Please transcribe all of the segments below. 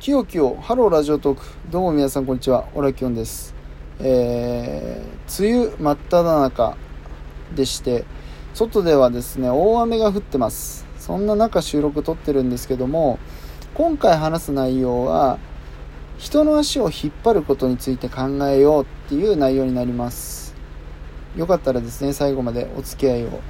きよきよ、ハローラジオトーク。どうも皆さんこんにちは。オラキオンです。えー、梅雨真っ只中でして、外ではですね、大雨が降ってます。そんな中収録撮ってるんですけども、今回話す内容は、人の足を引っ張ることについて考えようっていう内容になります。よかったらですね、最後までお付き合いを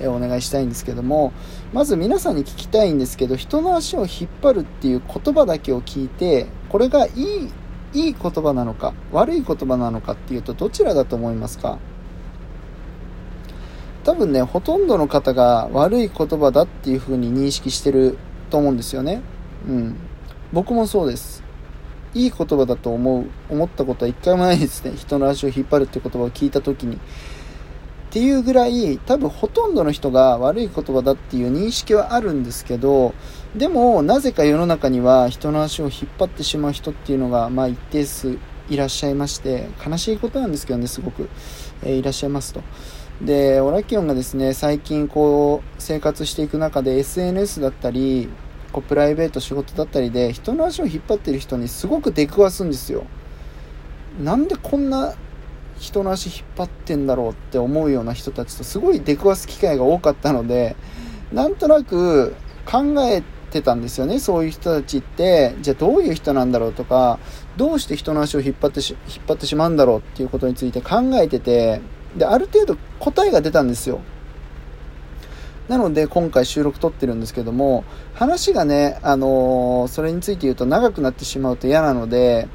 えお願いしたいんですけどもまず皆さんに聞きたいんですけど人の足を引っ張るっていう言葉だけを聞いてこれがいいいい言葉なのか悪い言葉なのかっていうとどちらだと思いますか？多分ねほとんどの方が悪い言葉だっていう風に認識してると思うんですよね。うん。僕もそうです。いい言葉だと思う思ったことは一回もないですね。人の足を引っ張るって言葉を聞いた時に。っていうぐらい多分ほとんどの人が悪い言葉だっていう認識はあるんですけどでもなぜか世の中には人の足を引っ張ってしまう人っていうのがまあ一定数いらっしゃいまして悲しいことなんですけどねすごく、えー、いらっしゃいますと。でオラキオンがですね最近こう生活していく中で SNS だったりこうプライベート仕事だったりで人の足を引っ張ってる人にすごく出くわすんですよ。なんでこんな人の足引っ張ってんだろうって思うような人たちとすごい出くわす機会が多かったのでなんとなく考えてたんですよねそういう人たちって。じゃあどういう人なんだろうとかどうして人の足を引っ張ってし引っ張ってしまうんだろうっていうことについて考えててである程度答えが出たんですよ。なので今回収録撮ってるんですけども話がね、あのー、それについて言うと長くなってしまうと嫌なので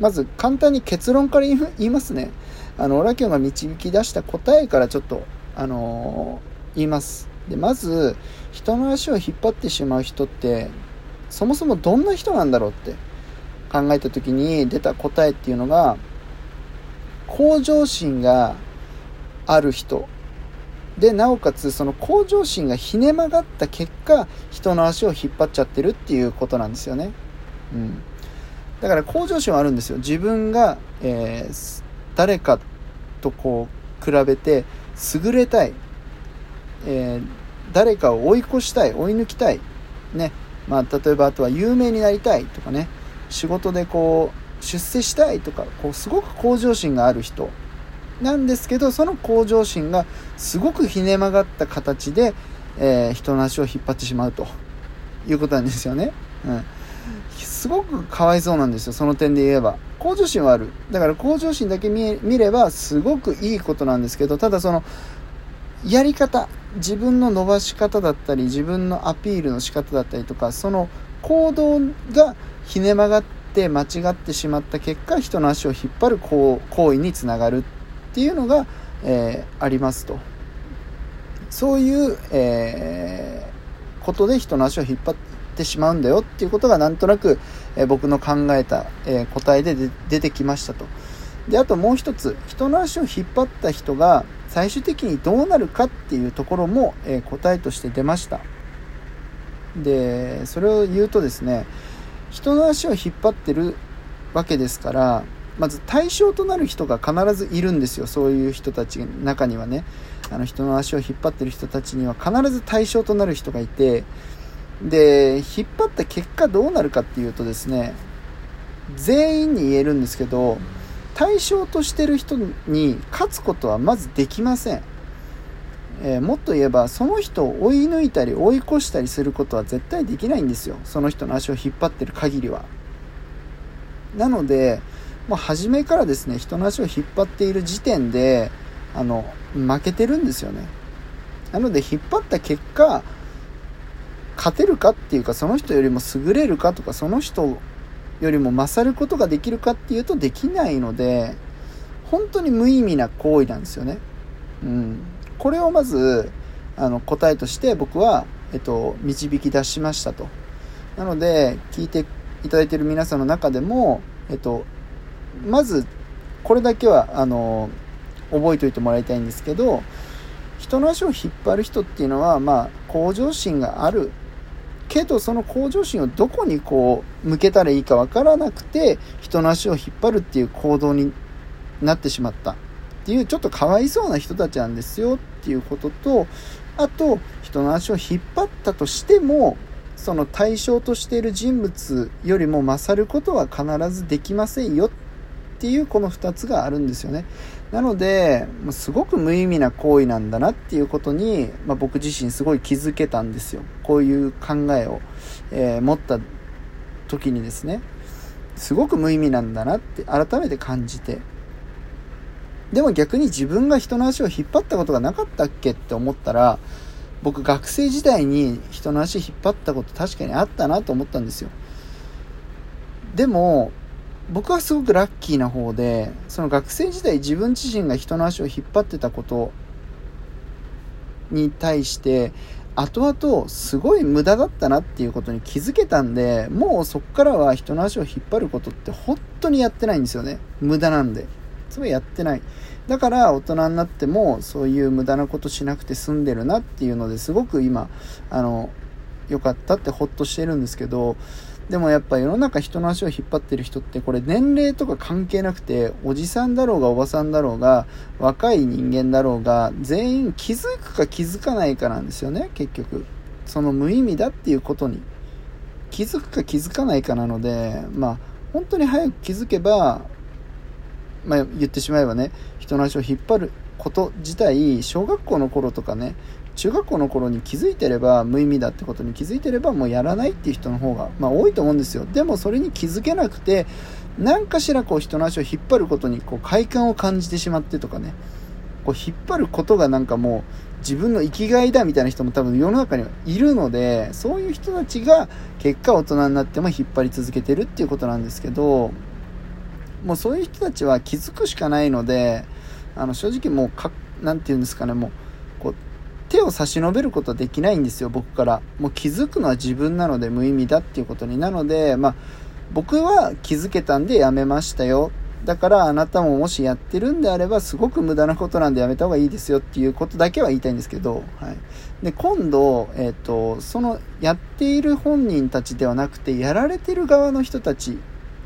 まず簡単に結論から言いますね。あの、オラキオが導き出した答えからちょっと、あのー、言います。で、まず、人の足を引っ張ってしまう人って、そもそもどんな人なんだろうって考えた時に出た答えっていうのが、向上心がある人。でなおかつその向上心がひね曲がった結果人の足を引っ張っちゃってるっていうことなんですよね、うん、だから向上心はあるんですよ。自分が、えー、誰かとこう比べて優れたい、えー、誰かを追い越したい。追い抜きたい。ね。まあ、例えばあとは有名になりたいとかね。仕事でこう出世したいとかこうすごく向上心がある人。なんですけどその向上心がすごくひね曲がった形で、えー、人の足を引っ張ってしまうということなんですよね。うん、すごくかわいそうなんですよその点で言えば。向上心はあるだから向上心だけ見ればすごくいいことなんですけどただそのやり方自分の伸ばし方だったり自分のアピールの仕方だったりとかその行動がひね曲がって間違ってしまった結果人の足を引っ張る行為につながるっていうのが、えー、ありますとそういう、えー、ことで人の足を引っ張っててしまうんだよっていうことがなんとなく、え僕の考えた、え答えで出てきましたと。で、あともう一つ、人の足を引っ張った人が最終的にどうなるかっていうところも、え答えとして出ました。で、それを言うとですね、人の足を引っ張ってるわけですから、まず対象となる人が必ずいるんですよ。そういう人たちの中にはね。あの人の足を引っ張ってる人たちには必ず対象となる人がいて、で、引っ張った結果どうなるかっていうとですね、全員に言えるんですけど、対象としてる人に勝つことはまずできません。えー、もっと言えば、その人を追い抜いたり追い越したりすることは絶対できないんですよ。その人の足を引っ張ってる限りは。なので、もう初めからですね、人の足を引っ張っている時点で、あの、負けてるんですよね。なので、引っ張った結果、勝てるかっていうかその人よりも優れるかとかその人よりも勝ることができるかっていうとできないので本当に無意味な行為なんですよね。うん、これをまずあの答えとして僕は、えっと、導き出しましたと。なので聞いていただいている皆さんの中でも、えっと、まずこれだけはあの覚えておいてもらいたいんですけど人の足を引っ張る人っていうのは、まあ、向上心があるけどその向上心をどこにこう向けたらいいかわからなくて人の足を引っ張るっていう行動になってしまったっていうちょっとかわいそうな人たちなんですよっていうこととあと人の足を引っ張ったとしてもその対象としている人物よりも勝ることは必ずできませんよっていうこの2つがあるんですよね。なので、すごく無意味な行為なんだなっていうことに、まあ、僕自身すごい気づけたんですよ。こういう考えを、えー、持った時にですね、すごく無意味なんだなって改めて感じて。でも逆に自分が人の足を引っ張ったことがなかったっけって思ったら、僕学生時代に人の足引っ張ったこと確かにあったなと思ったんですよ。でも、僕はすごくラッキーな方で、その学生時代自分自身が人の足を引っ張ってたことに対して、後々すごい無駄だったなっていうことに気づけたんで、もうそっからは人の足を引っ張ることって本当にやってないんですよね。無駄なんで。それやってない。だから大人になってもそういう無駄なことしなくて済んでるなっていうのですごく今、あの、良かったってほっとしてるんですけど、でもやっぱ世の中人の足を引っ張ってる人ってこれ年齢とか関係なくておじさんだろうがおばさんだろうが若い人間だろうが全員気づくか気づかないかなんですよね結局。その無意味だっていうことに。気づくか気づかないかなのでまあ本当に早く気づけばまあ、言ってしまえばね人の足を引っ張ること自体小学校の頃とかね中学校の頃に気づいてれば無意味だってことに気づいてればもうやらないっていう人の方が、まあ、多いと思うんですよ。でもそれに気づけなくて何かしらこう人の足を引っ張ることにこう快感を感じてしまってとかね。こう引っ張ることがなんかもう自分の生きがいだみたいな人も多分世の中にはいるのでそういう人たちが結果大人になっても引っ張り続けてるっていうことなんですけどもうそういう人たちは気づくしかないので、あの、正直もうか、なんて言うんですかね、も、う、手を差し伸べることはできないんですよ、僕から。もう気づくのは自分なので無意味だっていうことになので、まあ、僕は気づけたんでやめましたよ。だからあなたももしやってるんであればすごく無駄なことなんでやめた方がいいですよっていうことだけは言いたいんですけど、はい。で、今度、えっ、ー、と、そのやっている本人たちではなくて、やられてる側の人たち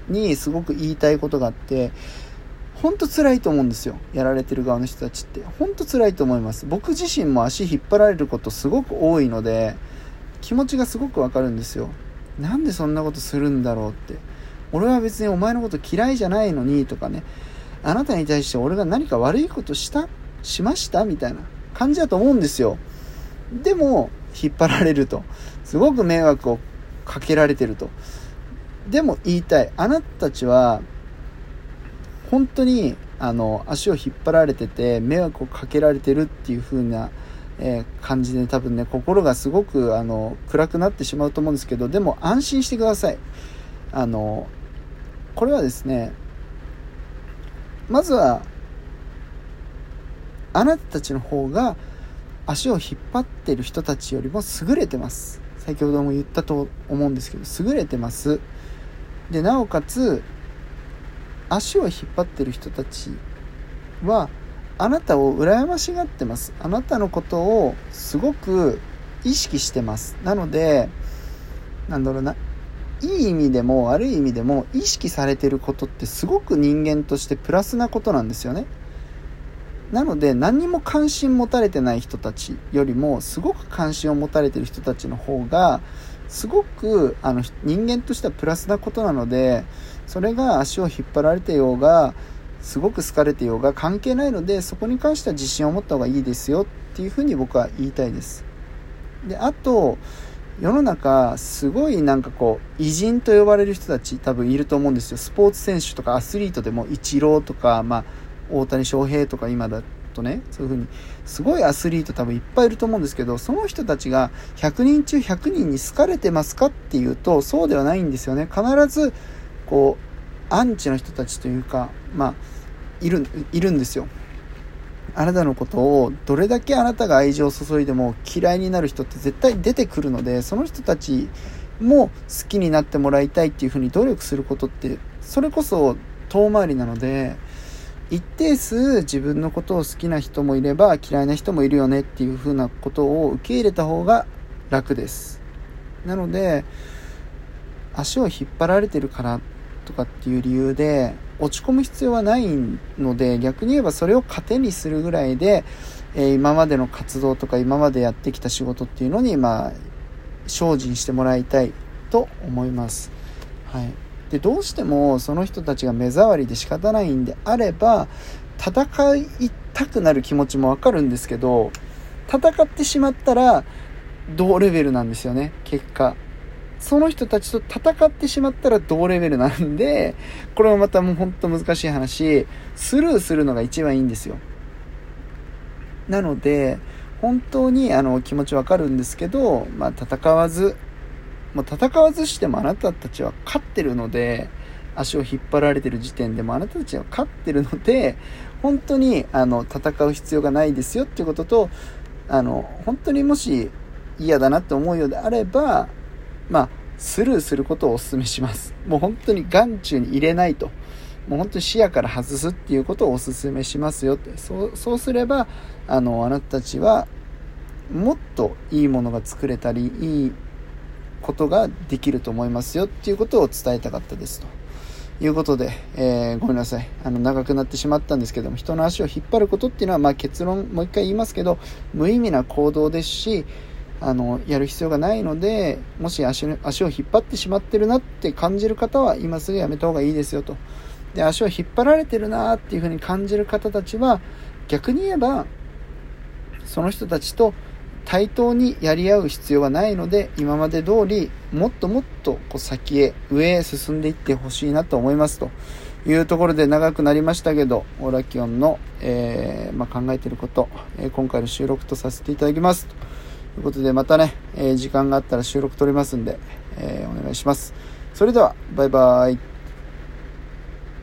にすごく言いたいことがあって、ほんと辛いと思うんですよ。やられてる側の人たちって。ほんと辛いと思います。僕自身も足引っ張られることすごく多いので、気持ちがすごくわかるんですよ。なんでそんなことするんだろうって。俺は別にお前のこと嫌いじゃないのにとかね。あなたに対して俺が何か悪いことした？しました？みたいな感じだと思うんですよ。でも、引っ張られると。すごく迷惑をかけられてると。でも言いたい。あなたたちは、本当に、あの、足を引っ張られてて、迷惑をかけられてるっていう風な、えー、感じで多分ね、心がすごく、あの、暗くなってしまうと思うんですけど、でも安心してください。あの、これはですね、まずは、あなたたちの方が足を引っ張ってる人たちよりも優れてます。先ほども言ったと思うんですけど、優れてます。でなおかつ足を引っ張ってる人たちはあなたを羨ましがってます。あなたのことをすごく意識してます。なのでなんだろうないい意味でも悪い意味でも意識されてることってすごく人間としてプラスなことなんですよね。なので何にも関心持たれてない人たちよりもすごく関心を持たれてる人たちの方がすごくあの人間としてはプラスなことなのでそれが足を引っ張られてようがすごく好かれてようが関係ないのでそこに関しては自信を持った方がいいですよっていうふうに僕は言いたいです。であと世の中すごいなんかこう偉人と呼ばれる人たち多分いると思うんですよ。スポーツ選手とかアスリートでもイチローとか、まあ、大谷翔平とか今だとねそういう風にすごいアスリート多分いっぱいいると思うんですけどその人たちが100人中100人に好かれてますかっていうとそうではないんですよね。必ずこうアンチの人たちというかまあいるいるんですよ。あなたのことをどれだけあなたが愛情を注いでも嫌いになる人って絶対出てくるのでその人たちも好きになってもらいたいっていうふうに努力することってそれこそ遠回りなので一定数自分のことを好きな人もいれば嫌いな人もいるよねっていう風なことを受け入れた方が楽です。なので、足を引っ張られてるからとかっていう理由で落ち込む必要はないので逆に言えばそれを糧にするぐらいで、えー、今までの活動とか今までやってきた仕事っていうのにまあ精進してもらいたいと思います。はい。で、どうしてもその人たちが目障りで仕方ないんであれば、戦いたくなる気持ちもわかるんですけど、戦ってしまったら同レベルなんですよね、結果。その人たちと戦ってしまったら同レベルなんで、これもまたもうほんと難しい話、スルーするのが一番いいんですよ。なので、本当にあの気持ちわかるんですけど、まあ、戦わず、まあ、戦わずしてもあなたたちは勝ってるので、足を引っ張られてる時点でもあなたたちは勝ってるので、本当にあの戦う必要がないですよっていうことと、あの、本当にもし嫌だなって思うようであれば、まあ、スルーすることをお勧めします。もう本当に眼中に入れないと。もう本当に視野から外すっていうことをお勧めしますよって。そう、そうすれば、あの、あなたたちは、もっといいものが作れたり、いいことができると思いますよっていうことを伝えたかったですと。いうことで、えー、ごめんなさい。あの、長くなってしまったんですけども、人の足を引っ張ることっていうのは、まあ結論、もう一回言いますけど、無意味な行動ですし、あの、やる必要がないので、もし足足を引っ張ってしまってるなって感じる方は、今すぐやめた方がいいですよと。で、足を引っ張られてるなっていうふうに感じる方たちは、逆に言えば、その人たちと対等にやり合う必要はないので、今まで通り、もっともっとこう先へ、上へ進んでいってほしいなと思いますというところで長くなりましたけど、オラキオンの、えー、まあ、考えていること、えー、今回の収録とさせていただきます。ということで、またね、えー、時間があったら収録撮りますんで、えお願いします。それでは、バイバイ。